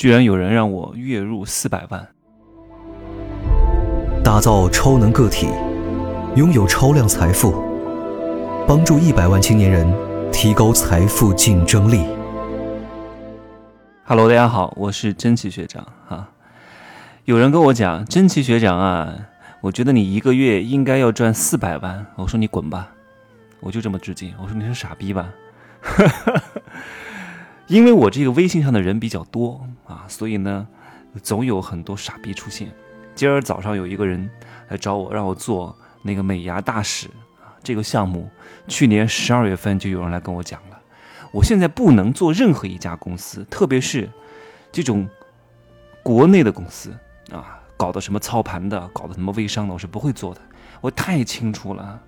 居然有人让我月入四百万。打造超能个体，拥有超量财富，帮助一百万青年人提高财富竞争力。Hello，大家好，我是真奇学长哈。有人跟我讲，真奇学长啊，我觉得你一个月应该要赚四百万。我说你滚吧，我就这么致敬。我说你是傻逼吧？因为我这个微信上的人比较多啊，所以呢，总有很多傻逼出现。今儿早上有一个人来找我，让我做那个美牙大使啊，这个项目去年十二月份就有人来跟我讲了。我现在不能做任何一家公司，特别是这种国内的公司啊，搞的什么操盘的，搞的什么微商的，我是不会做的。我太清楚了。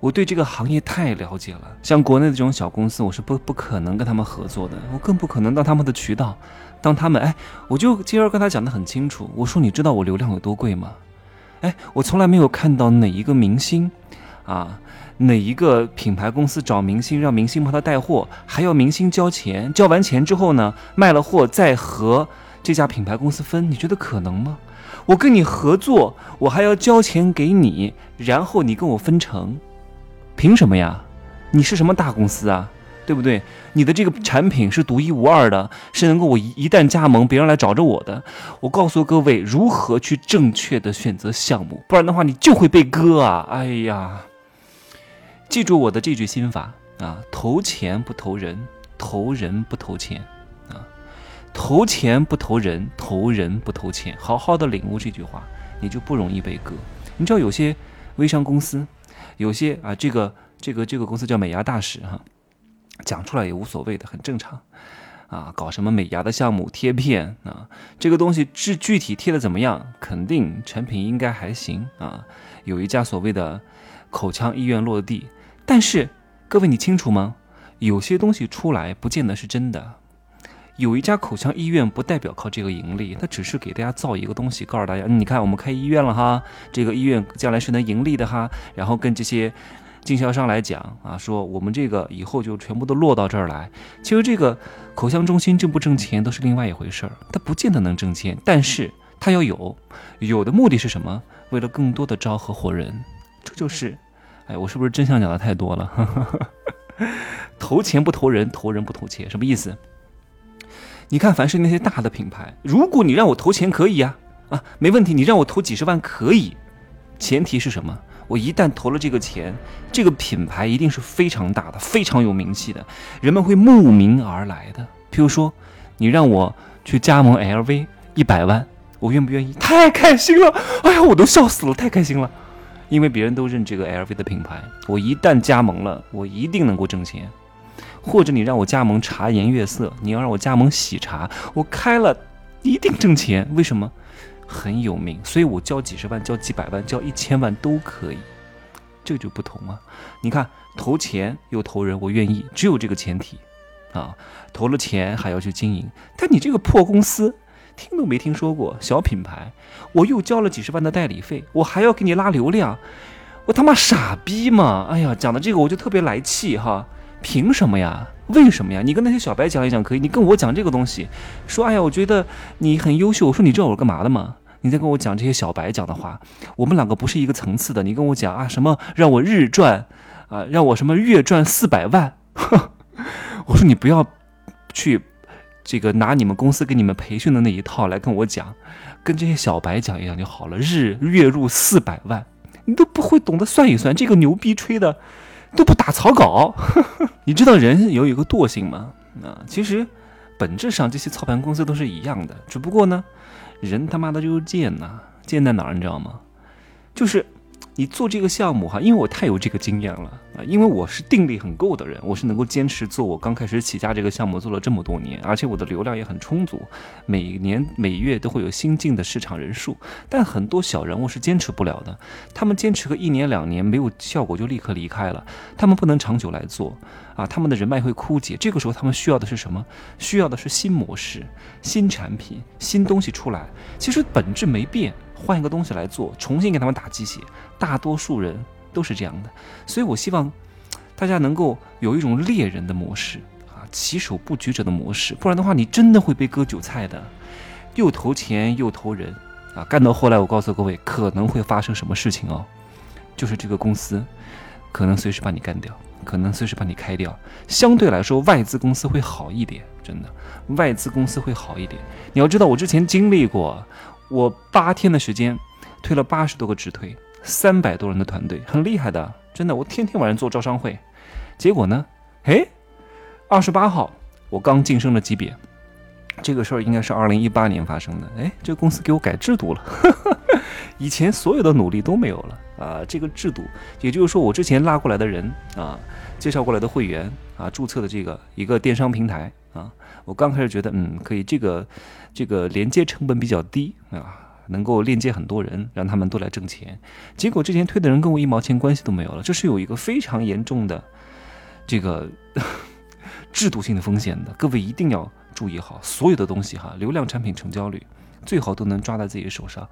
我对这个行业太了解了，像国内的这种小公司，我是不不可能跟他们合作的，我更不可能当他们的渠道，当他们哎，我就今儿跟他讲的很清楚，我说你知道我流量有多贵吗？哎，我从来没有看到哪一个明星，啊，哪一个品牌公司找明星让明星帮他带货，还要明星交钱，交完钱之后呢，卖了货再和这家品牌公司分，你觉得可能吗？我跟你合作，我还要交钱给你，然后你跟我分成。凭什么呀？你是什么大公司啊？对不对？你的这个产品是独一无二的，是能够我一一旦加盟，别人来找着我的。我告诉各位如何去正确的选择项目，不然的话你就会被割啊！哎呀，记住我的这句心法啊：投钱不投人，投人不投钱啊！投钱不投人，投人不投钱。好好的领悟这句话，你就不容易被割。你知道有些微商公司。有些啊，这个这个这个公司叫美牙大使哈，讲出来也无所谓的，很正常啊。搞什么美牙的项目贴片啊，这个东西具具体贴的怎么样，肯定产品应该还行啊。有一家所谓的口腔医院落地，但是各位你清楚吗？有些东西出来不见得是真的。有一家口腔医院不代表靠这个盈利，它只是给大家造一个东西，告诉大家，你看我们开医院了哈，这个医院将来是能盈利的哈。然后跟这些经销商来讲啊，说我们这个以后就全部都落到这儿来。其实这个口腔中心挣不挣钱都是另外一回事儿，它不见得能挣钱，但是它要有，有的目的是什么？为了更多的招合伙人，这就是，哎，我是不是真相讲的太多了？投钱不投人，投人不投钱，什么意思？你看，凡是那些大的品牌，如果你让我投钱可以呀，啊，没问题，你让我投几十万可以，前提是什么？我一旦投了这个钱，这个品牌一定是非常大的、非常有名气的，人们会慕名而来的。譬如说，你让我去加盟 LV 一百万，我愿不愿意？太开心了！哎呀，我都笑死了，太开心了，因为别人都认这个 LV 的品牌，我一旦加盟了，我一定能够挣钱。或者你让我加盟茶颜悦色，你要让我加盟喜茶，我开了一定挣钱。为什么？很有名，所以我交几十万、交几百万、交一千万都可以。这就不同啊！你看，投钱又投人，我愿意，只有这个前提啊。投了钱还要去经营，但你这个破公司，听都没听说过，小品牌，我又交了几十万的代理费，我还要给你拉流量，我他妈傻逼吗？哎呀，讲的这个我就特别来气哈。凭什么呀？为什么呀？你跟那些小白讲一讲可以，你跟我讲这个东西，说哎呀，我觉得你很优秀。我说你知道我干嘛的吗？你在跟我讲这些小白讲的话，我们两个不是一个层次的。你跟我讲啊什么让我日赚啊，让我什么月赚四百万？我说你不要去这个拿你们公司给你们培训的那一套来跟我讲，跟这些小白讲一讲就好了。日月入四百万，你都不会懂得算一算，这个牛逼吹的。都不打草稿，你知道人有一个惰性吗？啊，其实本质上这些操盘公司都是一样的，只不过呢，人他妈的就是贱呐，贱在哪儿你知道吗？就是。你做这个项目哈，因为我太有这个经验了啊，因为我是定力很够的人，我是能够坚持做。我刚开始起家这个项目做了这么多年，而且我的流量也很充足，每年每月都会有新进的市场人数。但很多小人物是坚持不了的，他们坚持个一年两年没有效果就立刻离开了，他们不能长久来做啊，他们的人脉会枯竭。这个时候他们需要的是什么？需要的是新模式、新产品、新东西出来。其实本质没变。换一个东西来做，重新给他们打鸡血，大多数人都是这样的，所以我希望大家能够有一种猎人的模式啊，棋手不举者的模式，不然的话，你真的会被割韭菜的，又投钱又投人啊！干到后来，我告诉各位，可能会发生什么事情哦，就是这个公司可能随时把你干掉，可能随时把你开掉。相对来说，外资公司会好一点，真的，外资公司会好一点。你要知道，我之前经历过，我八天的时间推了八十多个直推，三百多人的团队，很厉害的，真的，我天天晚上做招商会。结果呢？哎，二十八号我刚晋升了级别，这个事儿应该是二零一八年发生的。哎，这个公司给我改制度了，以前所有的努力都没有了啊！这个制度，也就是说我之前拉过来的人啊，介绍过来的会员啊，注册的这个一个电商平台啊，我刚开始觉得嗯可以，这个这个连接成本比较低啊，能够链接很多人，让他们都来挣钱。结果之前推的人跟我一毛钱关系都没有了，这是有一个非常严重的。这个 制度性的风险的，各位一定要注意好，所有的东西哈，流量产品成交率最好都能抓在自己手上，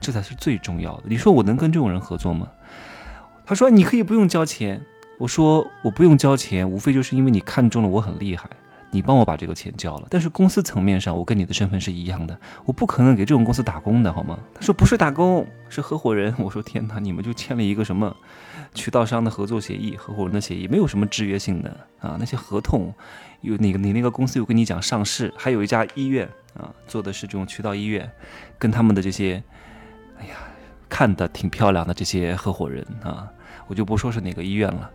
这才是最重要的。你说我能跟这种人合作吗？他说你可以不用交钱，我说我不用交钱，无非就是因为你看中了我很厉害。你帮我把这个钱交了，但是公司层面上，我跟你的身份是一样的，我不可能给这种公司打工的，好吗？他说不是打工，是合伙人。我说天哪，你们就签了一个什么渠道商的合作协议、合伙人的协议，没有什么制约性的啊。那些合同有那个你那个公司有跟你讲上市，还有一家医院啊，做的是这种渠道医院，跟他们的这些，哎呀，看的挺漂亮的这些合伙人啊，我就不说是哪个医院了。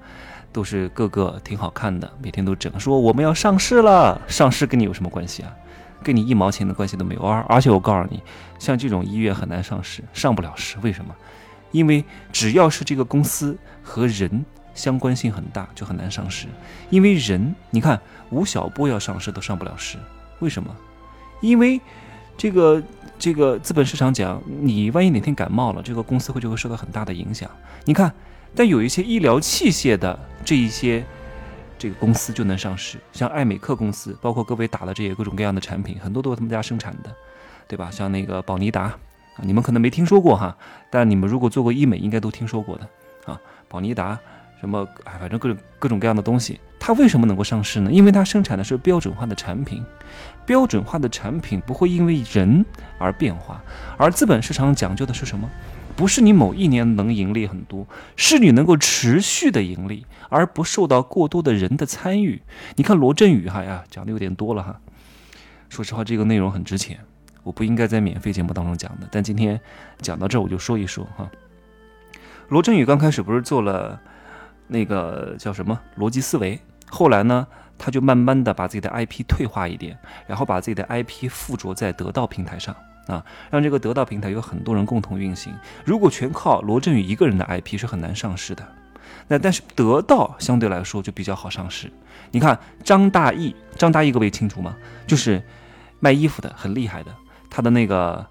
都是个个挺好看的，每天都整说我们要上市了，上市跟你有什么关系啊？跟你一毛钱的关系都没有。而而且我告诉你，像这种医院很难上市，上不了市。为什么？因为只要是这个公司和人相关性很大，就很难上市。因为人，你看吴晓波要上市都上不了市，为什么？因为这个这个资本市场讲，你万一哪天感冒了，这个公司会就会受到很大的影响。你看。但有一些医疗器械的这一些这个公司就能上市，像爱美克公司，包括各位打的这些各种各样的产品，很多都是他们家生产的，对吧？像那个宝尼达啊，你们可能没听说过哈，但你们如果做过医美，应该都听说过的啊。宝尼达什么，哎，反正各种各种各样的东西，它为什么能够上市呢？因为它生产的是标准化的产品，标准化的产品不会因为人而变化，而资本市场讲究的是什么？不是你某一年能盈利很多，是你能够持续的盈利，而不受到过多的人的参与。你看罗振宇哈呀，讲的有点多了哈。说实话，这个内容很值钱，我不应该在免费节目当中讲的，但今天讲到这，我就说一说哈。罗振宇刚开始不是做了那个叫什么逻辑思维，后来呢，他就慢慢的把自己的 IP 退化一点，然后把自己的 IP 附着在得到平台上。啊，让这个得到平台有很多人共同运行。如果全靠罗振宇一个人的 IP 是很难上市的。那但是得到相对来说就比较好上市。你看张大奕，张大奕各位清楚吗？就是卖衣服的，很厉害的。他的那个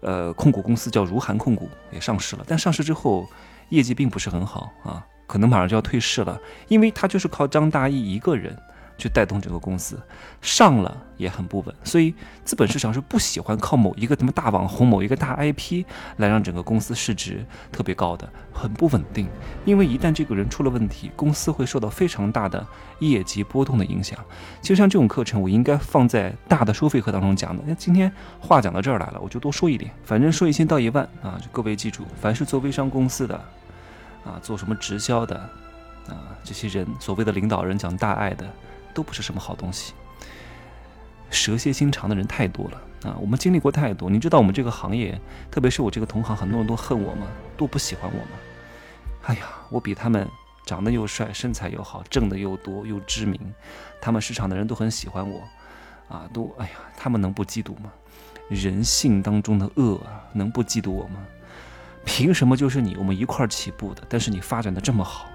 呃控股公司叫如涵控股，也上市了。但上市之后业绩并不是很好啊，可能马上就要退市了，因为他就是靠张大奕一个人。去带动整个公司，上了也很不稳，所以资本市场是不喜欢靠某一个什么大网红、某一个大 IP 来让整个公司市值特别高的，很不稳定。因为一旦这个人出了问题，公司会受到非常大的业绩波动的影响。其实像这种课程，我应该放在大的收费课当中讲的。那今天话讲到这儿来了，我就多说一点，反正说一千道一万啊！就各位记住，凡是做微商公司的啊，做什么直销的啊，这些人所谓的领导人讲大爱的。都不是什么好东西，蛇蝎心肠的人太多了啊！我们经历过太多，你知道我们这个行业，特别是我这个同行，很多人都恨我吗？都不喜欢我吗？哎呀，我比他们长得又帅，身材又好，挣的又多又知名，他们市场的人都很喜欢我，啊，都哎呀，他们能不嫉妒吗？人性当中的恶啊，能不嫉妒我吗？凭什么就是你，我们一块儿起步的，但是你发展的这么好？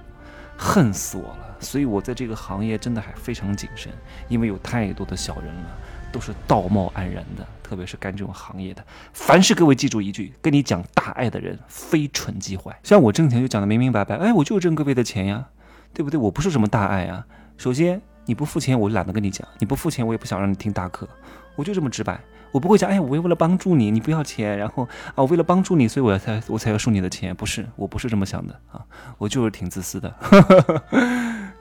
恨死我了！所以我在这个行业真的还非常谨慎，因为有太多的小人了，都是道貌岸然的，特别是干这种行业的。凡是各位记住一句，跟你讲大爱的人，非蠢即坏。像我挣钱就讲的明明白白，哎，我就挣各位的钱呀，对不对？我不是什么大爱啊。首先你不付钱，我懒得跟你讲；你不付钱，我也不想让你听大课，我就这么直白。我不会讲，哎，我为了帮助你，你不要钱，然后啊，我为了帮助你，所以我才我才要收你的钱，不是，我不是这么想的啊，我就是挺自私的。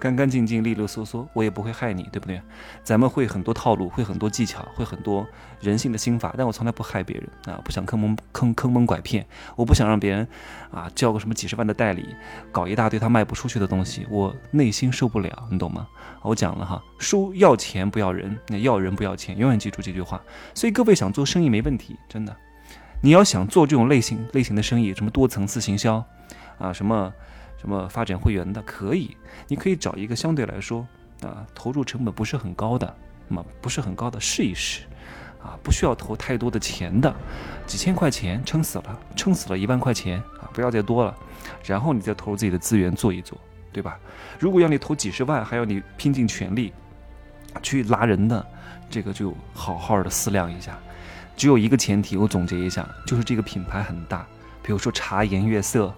干干净净、利利索索，我也不会害你，对不对？咱们会很多套路，会很多技巧，会很多人性的心法，但我从来不害别人啊，不想坑蒙坑坑蒙拐骗，我不想让别人啊交个什么几十万的代理，搞一大堆他卖不出去的东西，我内心受不了，你懂吗？我讲了哈，书要钱不要人，那要人不要钱，永远记住这句话。所以各位想做生意没问题，真的。你要想做这种类型类型的生意，什么多层次行销，啊，什么什么发展会员的，可以，你可以找一个相对来说啊，投入成本不是很高的，那么不是很高的试一试，啊，不需要投太多的钱的，几千块钱撑死了，撑死了一万块钱啊，不要再多了，然后你再投入自己的资源做一做，对吧？如果要你投几十万，还要你拼尽全力去拉人的，这个就好好的思量一下。只有一个前提，我总结一下，就是这个品牌很大。比如说茶颜悦色、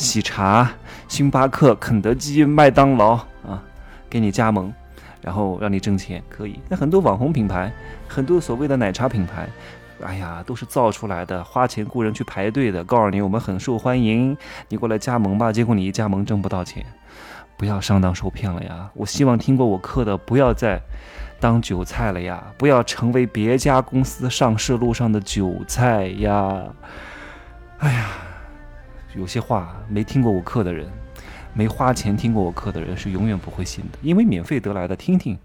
喜茶、星巴克、肯德基、麦当劳啊，给你加盟，然后让你挣钱，可以。那很多网红品牌，很多所谓的奶茶品牌，哎呀，都是造出来的，花钱雇人去排队的，告诉你我们很受欢迎，你过来加盟吧。结果你一加盟挣不到钱，不要上当受骗了呀！我希望听过我课的，不要再。当韭菜了呀！不要成为别家公司上市路上的韭菜呀！哎呀，有些话没听过我课的人，没花钱听过我课的人是永远不会信的，因为免费得来的，听听，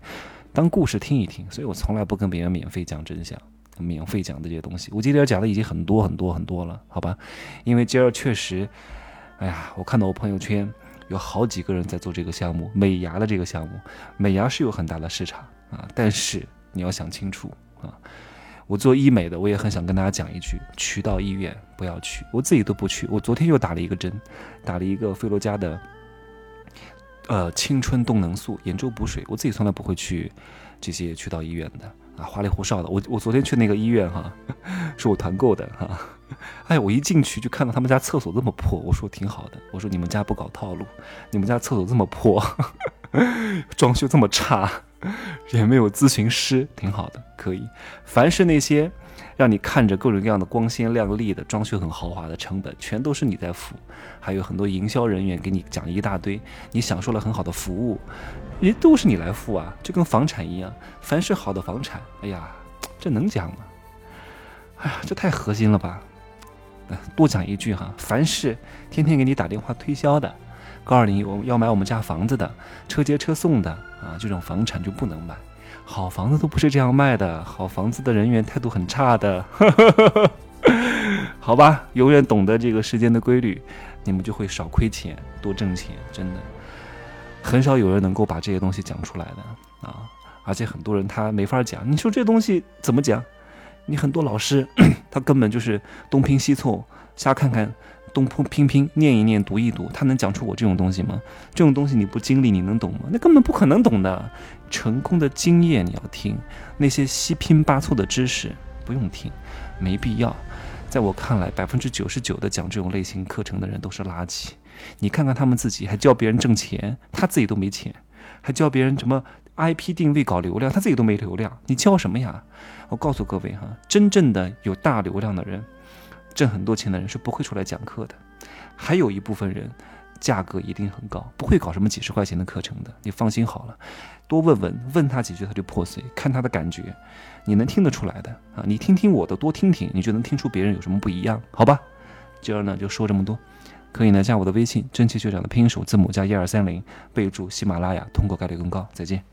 当故事听一听。所以我从来不跟别人免费讲真相，免费讲这些东西。我今天讲的已经很多很多很多了，好吧？因为今儿确实，哎呀，我看到我朋友圈有好几个人在做这个项目，美牙的这个项目，美牙是有很大的市场。啊！但是你要想清楚啊！我做医美的，我也很想跟大家讲一句：渠道医院不要去，我自己都不去。我昨天又打了一个针，打了一个菲洛嘉的呃青春动能素眼周补水。我自己从来不会去这些渠道医院的啊，花里胡哨的。我我昨天去那个医院哈，是我团购的哈。哎，我一进去就看到他们家厕所这么破，我说挺好的。我说你们家不搞套路，你们家厕所这么破，装修这么差。也没有咨询师，挺好的，可以。凡是那些让你看着各种各样的光鲜亮丽的装修很豪华的成本，全都是你在付。还有很多营销人员给你讲一大堆，你享受了很好的服务，也都是你来付啊，就跟房产一样。凡是好的房产，哎呀，这能讲吗？哎呀，这太核心了吧！多讲一句哈，凡是天天给你打电话推销的。告诉你，我要买我们家房子的，车接车送的啊，这种房产就不能买。好房子都不是这样卖的，好房子的人员态度很差的。好吧，永远懂得这个时间的规律，你们就会少亏钱，多挣钱。真的，很少有人能够把这些东西讲出来的啊，而且很多人他没法讲。你说这东西怎么讲？你很多老师 他根本就是东拼西凑，瞎看看。东扑拼拼念一念读一读，他能讲出我这种东西吗？这种东西你不经历你能懂吗？那根本不可能懂的。成功的经验你要听，那些七拼八凑的知识不用听，没必要。在我看来，百分之九十九的讲这种类型课程的人都是垃圾。你看看他们自己，还教别人挣钱，他自己都没钱；还教别人什么 IP 定位搞流量，他自己都没流量。你教什么呀？我告诉各位哈，真正的有大流量的人。挣很多钱的人是不会出来讲课的，还有一部分人价格一定很高，不会搞什么几十块钱的课程的。你放心好了，多问问问他几句他就破碎，看他的感觉，你能听得出来的啊。你听听我的，多听听，你就能听出别人有什么不一样，好吧？今儿呢就说这么多，可以呢加我的微信，真奇学长的拼音首字母加一二三零，备注喜马拉雅，通过概率更高。再见。